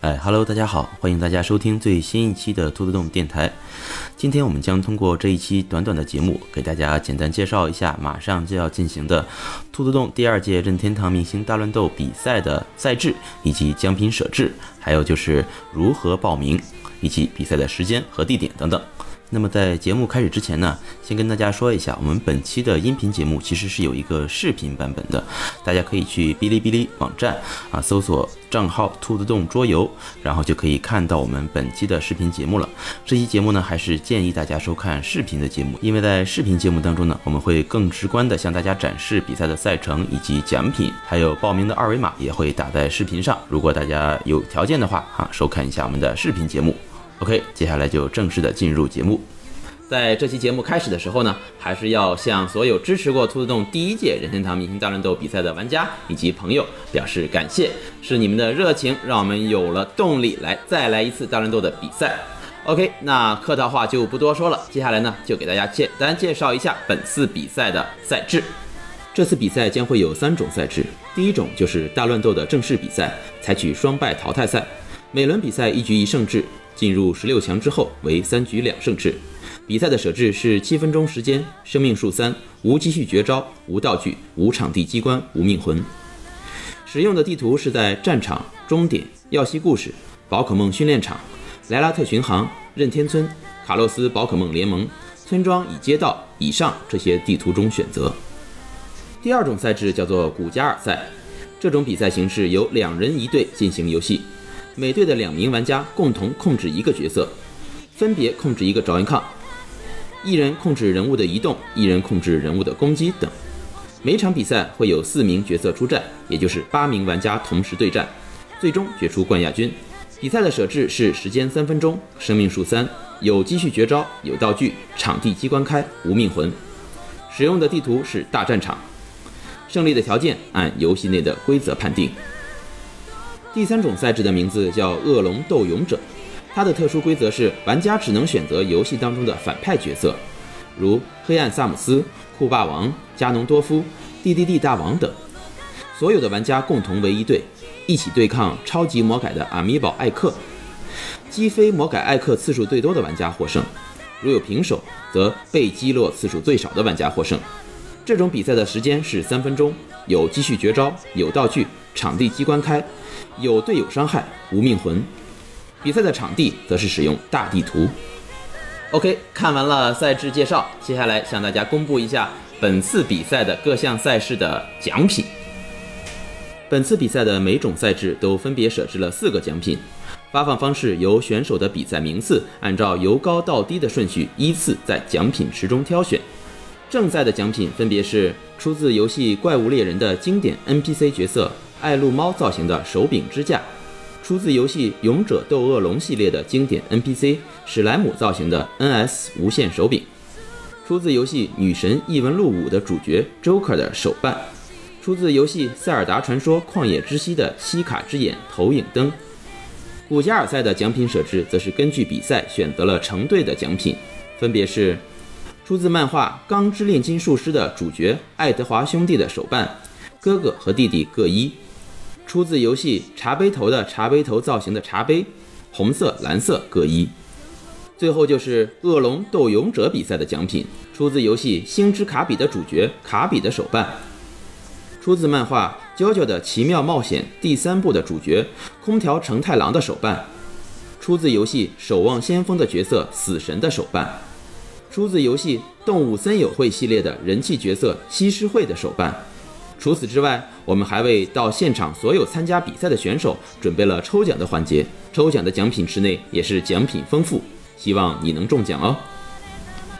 哎哈喽大家好，欢迎大家收听最新一期的兔子洞电台。今天我们将通过这一期短短的节目，给大家简单介绍一下马上就要进行的兔子洞第二届任天堂明星大乱斗比赛的赛制以及奖品设置，还有就是如何报名以及比赛的时间和地点等等。那么在节目开始之前呢，先跟大家说一下，我们本期的音频节目其实是有一个视频版本的，大家可以去哔哩哔哩网站啊搜索账号“兔子洞桌游”，然后就可以看到我们本期的视频节目了。这期节目呢，还是建议大家收看视频的节目，因为在视频节目当中呢，我们会更直观的向大家展示比赛的赛程以及奖品，还有报名的二维码也会打在视频上。如果大家有条件的话啊，收看一下我们的视频节目。OK，接下来就正式的进入节目。在这期节目开始的时候呢，还是要向所有支持过兔子洞第一届任天堂明星大乱斗比赛的玩家以及朋友表示感谢，是你们的热情让我们有了动力来再来一次大乱斗的比赛。OK，那客套话就不多说了，接下来呢就给大家简单介绍一下本次比赛的赛制。这次比赛将会有三种赛制，第一种就是大乱斗的正式比赛，采取双败淘汰赛，每轮比赛一局一胜制。进入十六强之后为三局两胜制，比赛的设置是七分钟时间，生命数三，无继续绝招，无道具，无场地机关，无命魂。使用的地图是在战场、终点、耀西故事、宝可梦训练场、莱拉特巡航、任天村、卡洛斯宝可梦联盟、村庄与街道以上这些地图中选择。第二种赛制叫做古加尔赛，这种比赛形式由两人一队进行游戏。每队的两名玩家共同控制一个角色，分别控制一个爪印抗，一人控制人物的移动，一人控制人物的攻击等。每场比赛会有四名角色出战，也就是八名玩家同时对战，最终决出冠亚军。比赛的设置是时间三分钟，生命数三，有积蓄绝招，有道具，场地机关开，无命魂。使用的地图是大战场。胜利的条件按游戏内的规则判定。第三种赛制的名字叫恶龙斗勇者，它的特殊规则是玩家只能选择游戏当中的反派角色，如黑暗萨姆斯、酷霸王、加农多夫、D D D 大王等。所有的玩家共同为一队，一起对抗超级魔改的阿米宝艾克。击飞魔改艾克次数最多的玩家获胜，如有平手，则被击落次数最少的玩家获胜。这种比赛的时间是三分钟，有继续绝招，有道具，场地机关开。有队友伤害，无命魂。比赛的场地则是使用大地图。OK，看完了赛制介绍，接下来向大家公布一下本次比赛的各项赛事的奖品。本次比赛的每种赛制都分别设置了四个奖品，发放方式由选手的比赛名次按照由高到低的顺序依次在奖品池中挑选。正赛的奖品分别是出自游戏《怪物猎人》的经典 NPC 角色。爱露猫造型的手柄支架，出自游戏《勇者斗恶龙》系列的经典 NPC 史莱姆造型的 NS 无线手柄，出自游戏《女神异闻录五》的主角 Joker 的手办，出自游戏《塞尔达传说：旷野之息》的西卡之眼投影灯。古加尔赛的奖品设置则是根据比赛选择了成对的奖品，分别是出自漫画《钢之炼金术师》的主角爱德华兄弟的手办，哥哥和弟弟各一。出自游戏茶杯头的茶杯头造型的茶杯，红色、蓝色各一。最后就是恶龙斗勇者比赛的奖品，出自游戏星之卡比的主角卡比的手办，出自漫画《娇娇的奇妙冒险》第三部的主角空调承太郎的手办，出自游戏守望先锋的角色死神的手办，出自游戏动物森友会系列的人气角色西施惠的手办。除此之外，我们还为到现场所有参加比赛的选手准备了抽奖的环节，抽奖的奖品池内也是奖品丰富，希望你能中奖哦。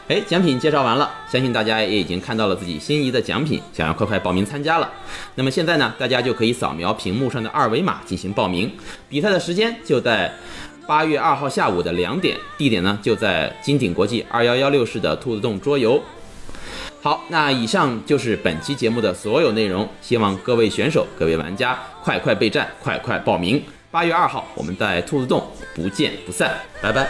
哎，奖品介绍完了，相信大家也已经看到了自己心仪的奖品，想要快快报名参加了。那么现在呢，大家就可以扫描屏幕上的二维码进行报名。比赛的时间就在八月二号下午的两点，地点呢就在金鼎国际二幺幺六室的兔子洞桌游。好，那以上就是本期节目的所有内容。希望各位选手、各位玩家快快备战，快快报名。八月二号，我们在兔子洞不见不散，拜拜。